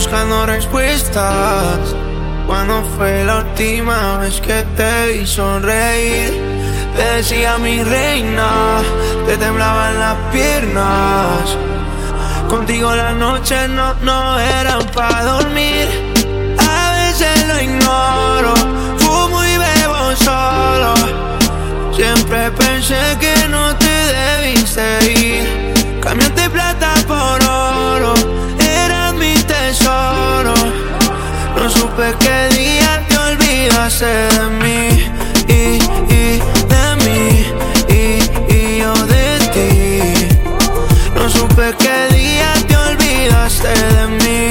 buscando respuestas. Cuando fue la última vez que te vi sonreír? Te decía mi reina, te temblaban las piernas. Contigo las noches no, no eran para dormir. A veces lo ignoro, fumo y bebo solo. Siempre pensé que no te debiste ir. No supe qué día te olvidaste de mí. Y, y de mí, y, y yo de ti. No supe qué de mí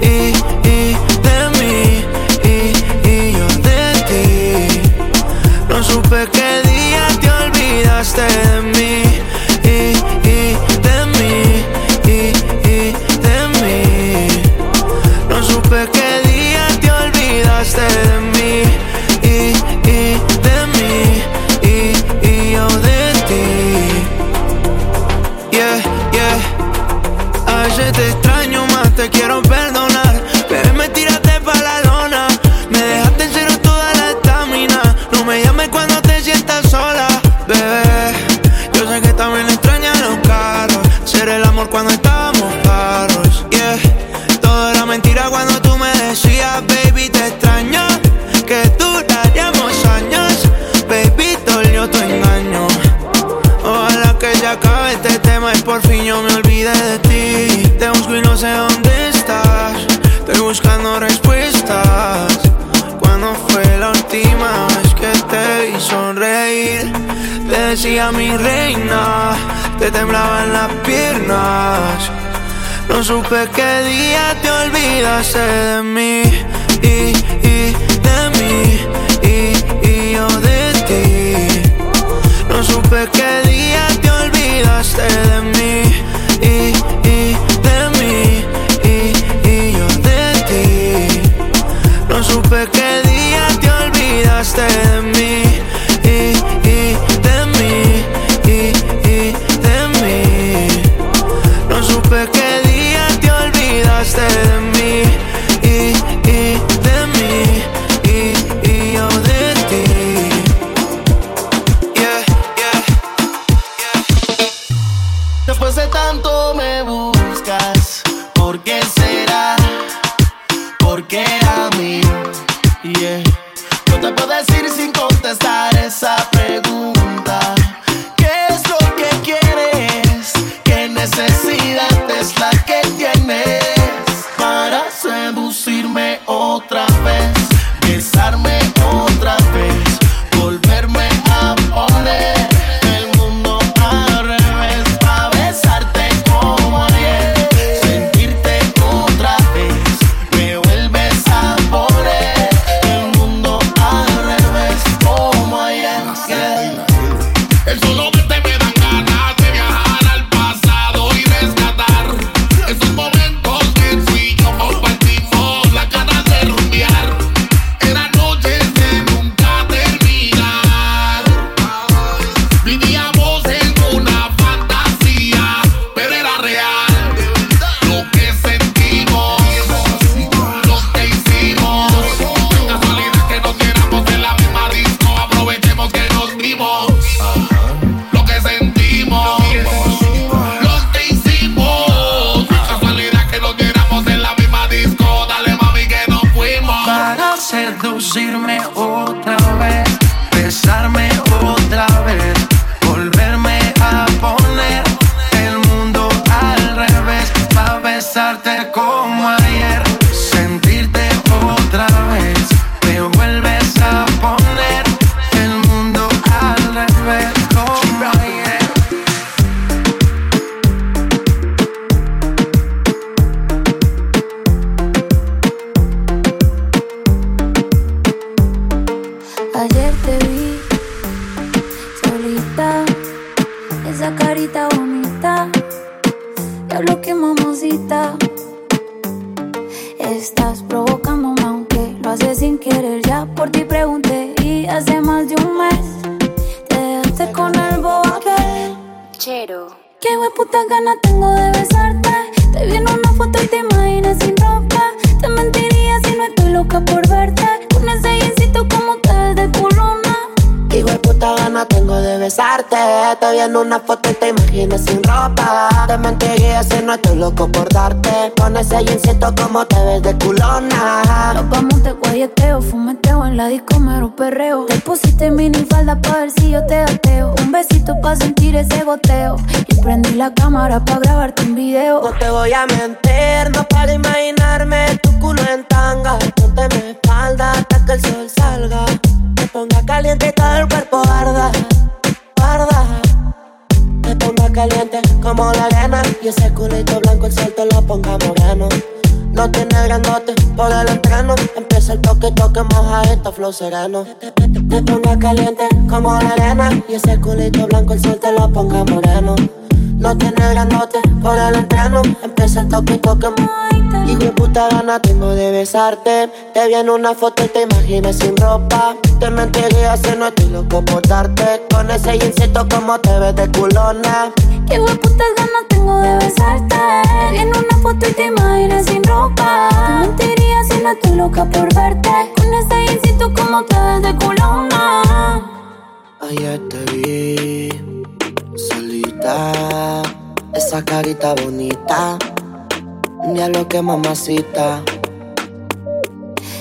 y, y de mí y, y yo de ti. No supe qué día te olvidaste de mí supe qué día te olvidaste de mí y, y de mí y, y de mí. No supe qué querer, ya por ti pregunté y hace más de un mes te dejaste con el bobo Chero. Qué buen puta ganas tengo de besarte. Te vi en una foto y te imaginas sin ropa. Te mentiría si no estoy loca por verte. En una foto y te imaginas sin ropa. Te mentiría si no estoy loco por darte. Con ese jeansito como te ves de culona. Nos vamos de guayeteo, fumeteo en la disco mero perreo. Te pusiste mini falda pa' ver si yo te ateo. Un besito pa' sentir ese goteo. Y prendí la cámara pa' grabarte un video. No te voy a mentir, no para imaginarme tu culo en tanga. Ponte mi espalda hasta que el sol salga. Te ponga caliente y todo el cuerpo arda, arda. Me caliente como la arena. Y ese culito blanco el sol te lo ponga moreno. No tiene grandote por el entreno. Empieza el toque, toque, moja esto, flow sereno. Me ponga caliente como la arena. Y ese culito blanco el sol te lo ponga moreno no tiene grandote por el entreno Empieza el toque, toque, Hijo de puta gana tengo de besarte. Te vi en una foto y te imaginas sin ropa. Te mentiría si no estoy loco por darte. Con ese jeansito como te ves de culona. Qué putas ganas tengo de besarte. En una foto y te imaginas sin ropa. Te mentiría si no estoy loca por verte. Con ese jeansito como te ves de culona. Ayer te vi solita. Esa carita bonita ya lo que mamacita.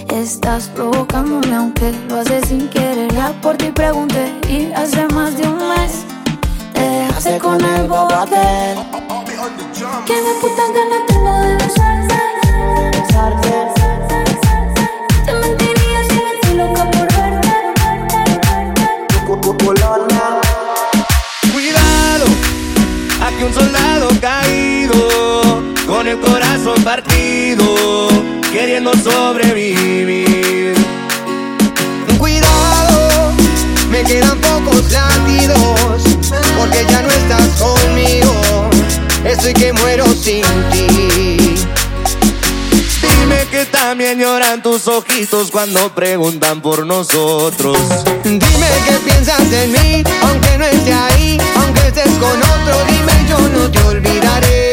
Estás provocándome aunque lo haces sin querer. Ya por ti pregunté y hace más de un mes te dejaste con el bobote. Que de puta gana tengo de besarte. Te mentiría si me estoy loca por verte. Cuidado, el corazón partido, queriendo sobrevivir. Cuidado, me quedan pocos latidos, porque ya no estás conmigo, estoy que muero sin ti. Dime que también lloran tus ojitos cuando preguntan por nosotros. Dime que piensas en mí, aunque no esté ahí, aunque estés con otro, dime yo no te olvidaré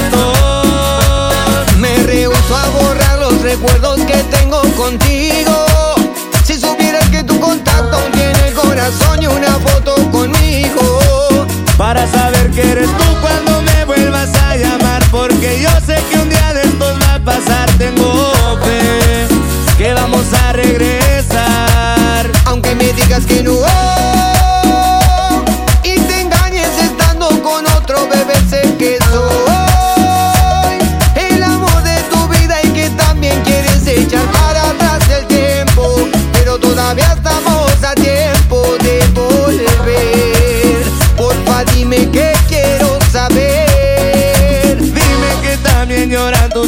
borrar los recuerdos que tengo contigo. Si supieras que tu contacto tiene el corazón y una foto conmigo. Para saber que eres tú cuando me vuelvas a llamar. Porque yo sé que un día de estos va a pasar. Tengo fe que vamos a regresar. Aunque me digas que no.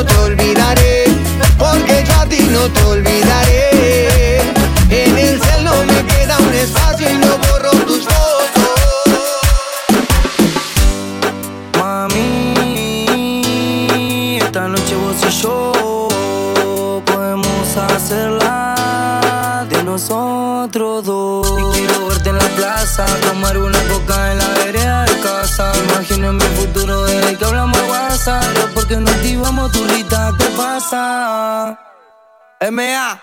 no te olvidaré, porque yo a ti no te olvidaré. En el cielo me queda un espacio y no borro tus fotos. nosotros dos. Y quiero verte en la plaza, tomar una coca en la vereda de casa. Imagino mi futuro desde que hablamos de WhatsApp. Porque no activamos tu rita, ¿qué pasa? M.A.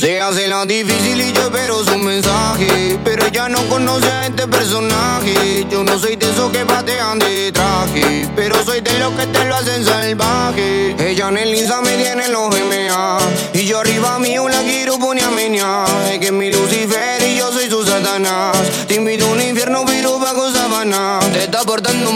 Se hace la difícil y yo espero su mensaje Pero ella no conoce a este personaje Yo no soy de esos que patean de traje Pero soy de los que te lo hacen salvaje Ella en el Insta me tiene los MA Y yo arriba mío la quiero poner a Es que mi Lucifer y yo soy su Satanás Te invito a un infierno pero bajo sabana portando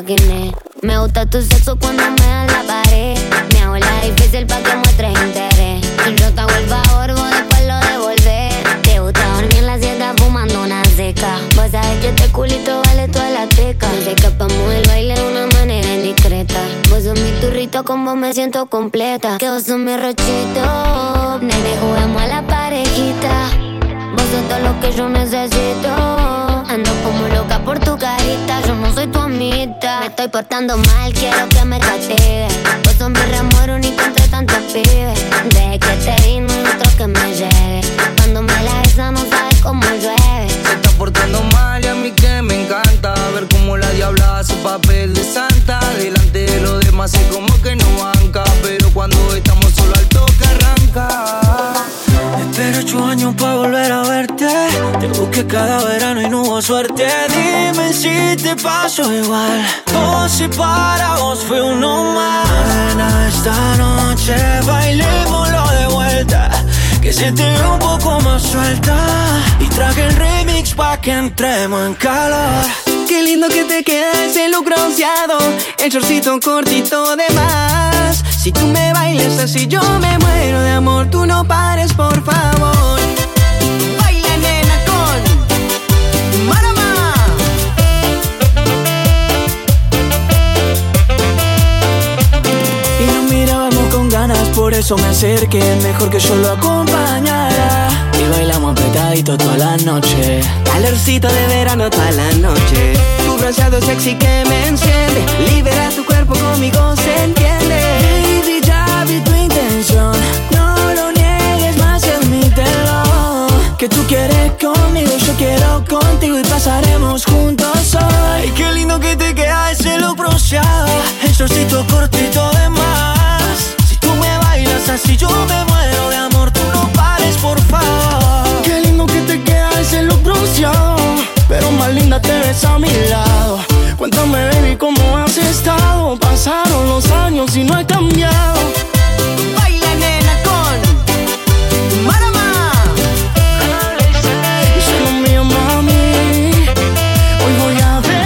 Me gusta tu sexo cuando me da la pared. Me hago la difícil pa' que muestres interés. Yo te hago el favor, después lo devolver. Te gusta dormir en la siesta fumando una seca. Vos sabés que este culito vale toda la teca. que escapamos el baile de una manera indiscreta. Vos sos mi turrito, con vos me siento completa. Que vos sos mi rochito. Nene, juguemos a la parejita. Vos sos todo lo que yo necesito. Ando como loca por tu carita, yo no soy tu amita. Me estoy portando mal, quiero que me castigue. Cada verano y no hubo suerte. Dime si te pasó igual. O si para vos fue uno más. Esta noche bailémoslo de vuelta. Que se te ve un poco más suelta. Y traje el remix pa' que entremos en calor. Qué lindo que te queda ese look bronceado El shortcito cortito de más Si tú me bailas así yo me muero de amor Tú no pares por favor eso me acerqué. Mejor que yo lo acompañara. Y bailamos apretadito toda la noche. Calorcito de verano toda la noche Tu bronceado sexy que me enciende Libera tu cuerpo conmigo se entiende Baby, ya vi tu intención. No lo niegues más admítelo. Que tú quieres conmigo, yo quiero contigo y pasaremos juntos hoy. Ay, qué lindo que te queda ese look bronceado. El shortcito cortito bailas así, yo me muero de amor. Tú no pares, por favor. Qué lindo que te queda ese look bronceado. Pero más linda te ves a mi lado. Cuéntame, baby, cómo has estado. Pasaron los años y no he cambiado. Baila nena con Marama Solo mío, mami. Hoy voy a ver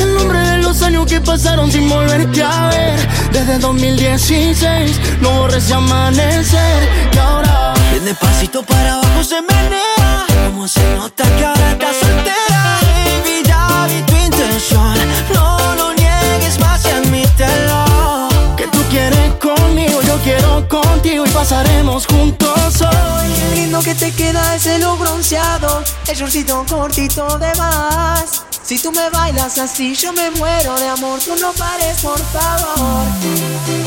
el nombre de los años que pasaron sin volverte a ver. Desde 2016 no borres ese amanecer. Y ahora, bien despacito para abajo se menea. Como se nota que ahora estás soltera. Baby, ya vi tu intención. No lo niegues más y admítelo. Que tú quieres conmigo, yo quiero contigo y pasaremos juntos hoy. Qué lindo que te queda ese look bronceado El shortcito cortito de más Si tú me bailas así yo me muero de amor. Tú no pares por favor.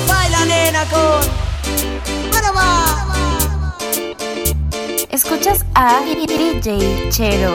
Baila nena con Marama Escuchas a DJ Chero.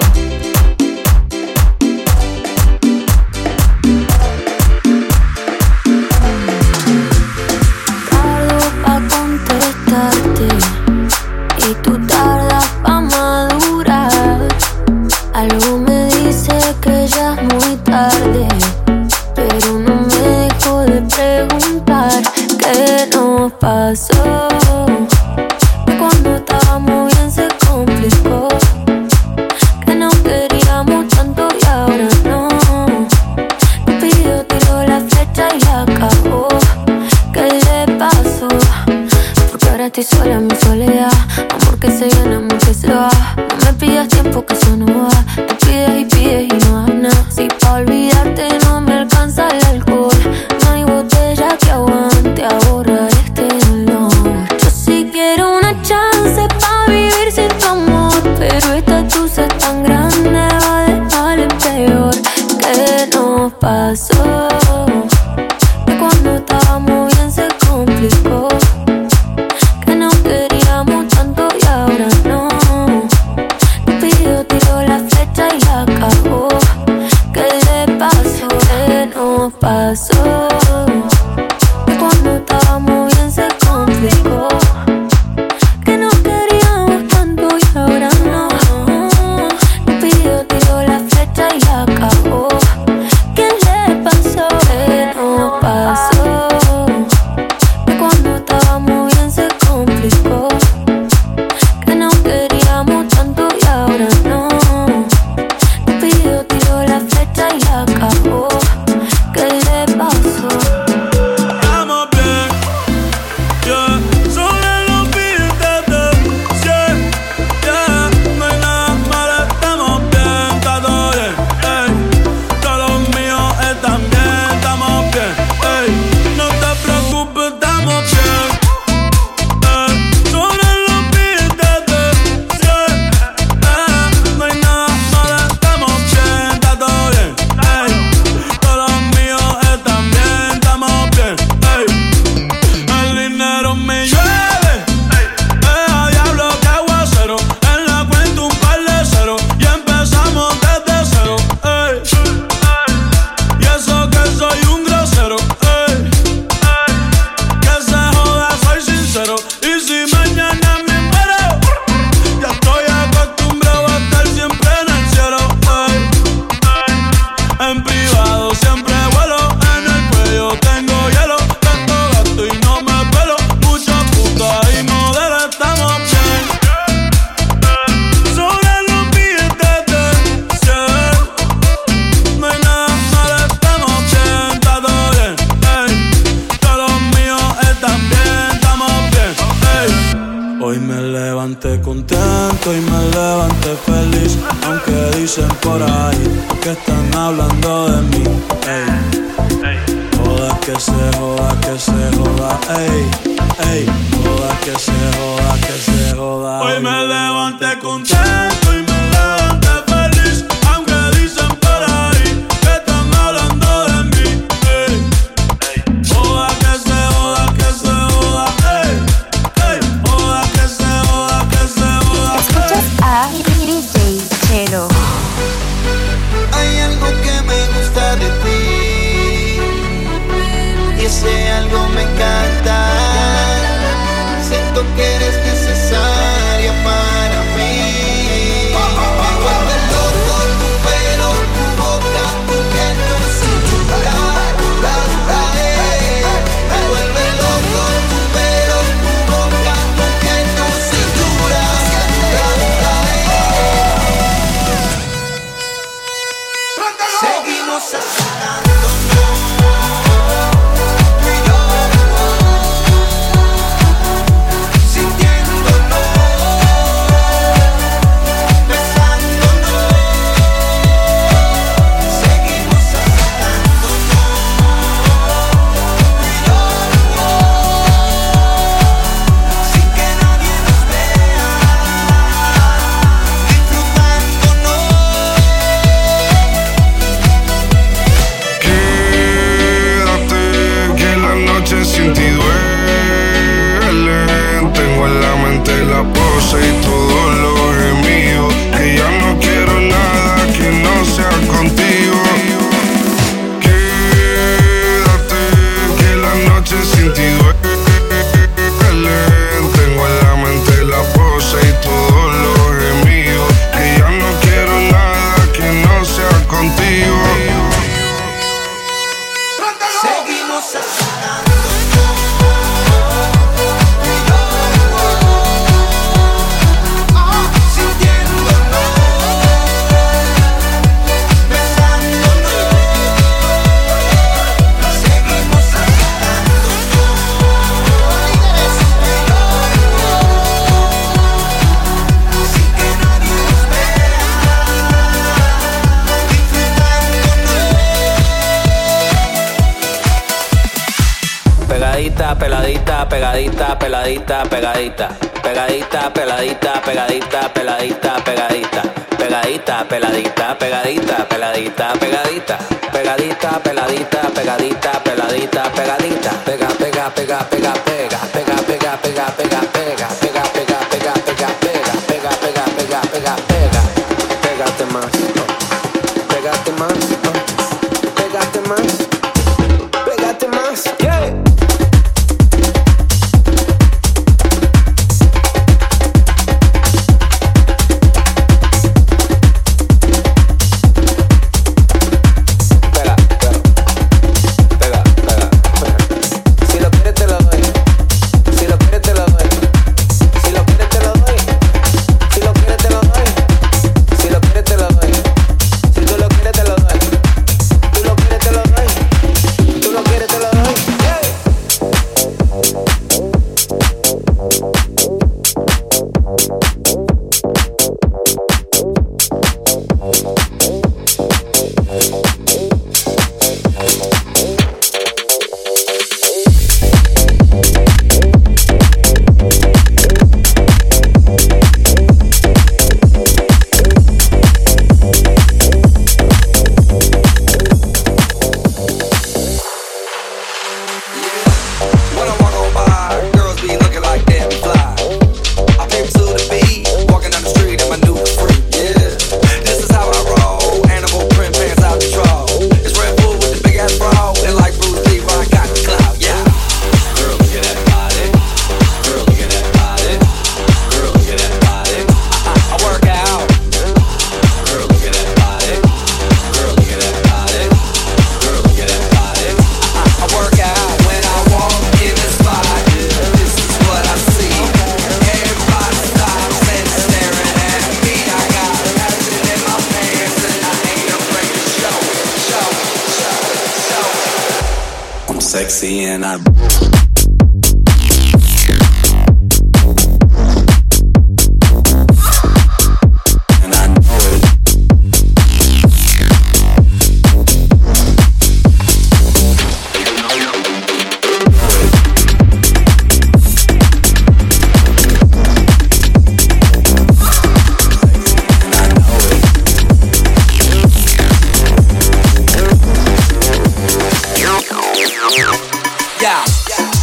Pega,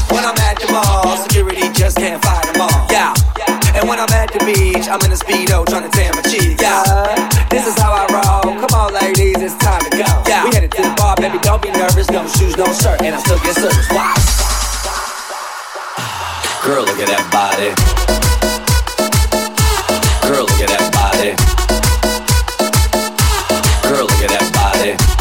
When I'm at the mall, security just can't fight them all. Yeah. And when I'm at the beach, I'm in a speedo trying to tan my cheeks. Yeah. This is how I roll. Come on, ladies, it's time to go. Yeah. We headed to the bar, baby. Don't be nervous. No shoes, no shirt, and I'm still get service. Wow. Girl, look at that body. Girl, look at that body. Girl, look at that body.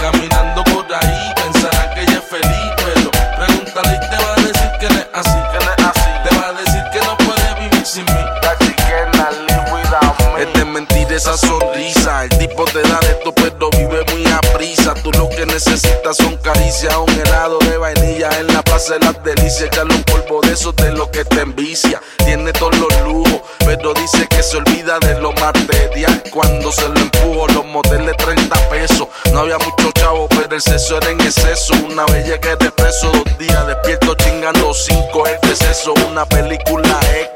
caminando por ahí. Pensará que ella es feliz, pero pregúntale y te va a decir que no es así. Que no es así. Te va a decir que no puede vivir sin mí. La chiquena. Es de mentir esa sonrisa. El tipo te da de esto, pero vive muy a prisa. Tú lo que necesitas son caricias, un helado de vainilla en la plaza de las delicias. Ya lo exceso. Una bella que te expreso, dos días despierto chingando cinco exceso. Una película X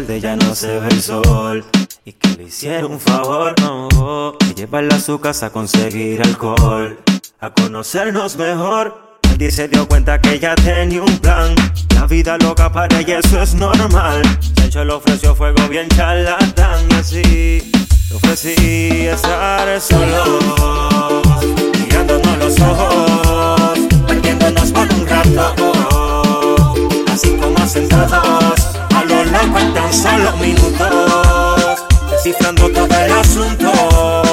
tarde ya no se ve el sol. Y que le hiciera un favor, oh, oh, y llevarla a su casa a conseguir alcohol. A conocernos mejor. Nadie se dio cuenta que ella tenía un plan. La vida loca para ella, eso es normal. Sancho le ofreció fuego bien charlatán, así. Le ofrecí estar solos, mirándonos los ojos, perdiéndonos por un rato, así como sentados faltan solo minutos, descifrando todo el asunto.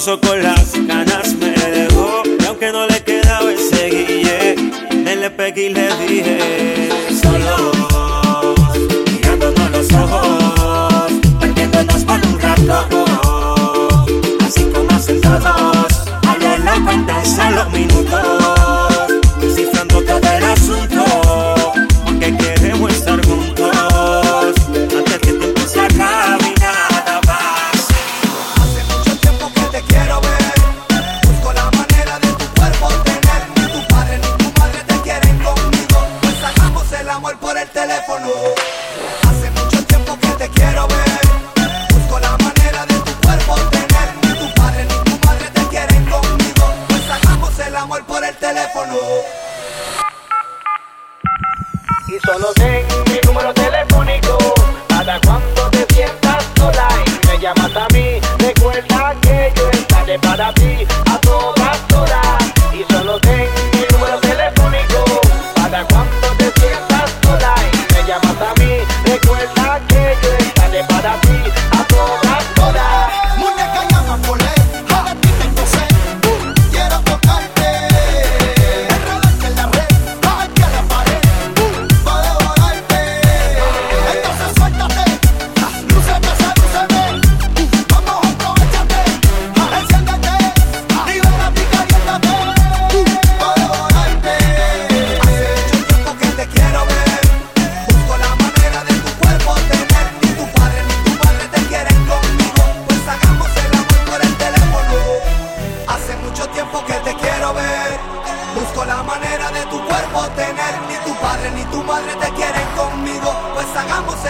gozo con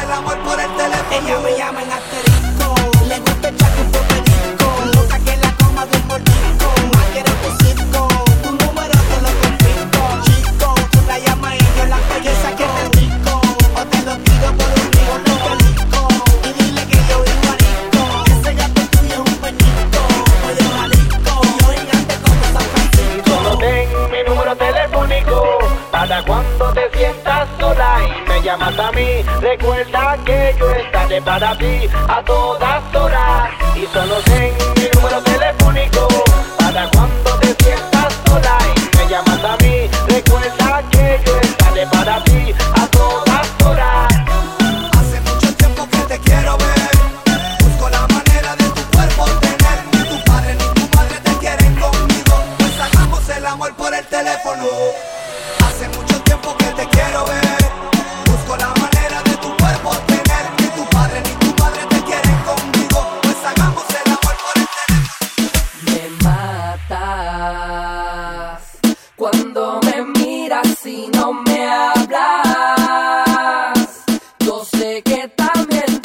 el amor por el teléfono. Ella me llama en asterisco. Le gusta el chaco da da be que también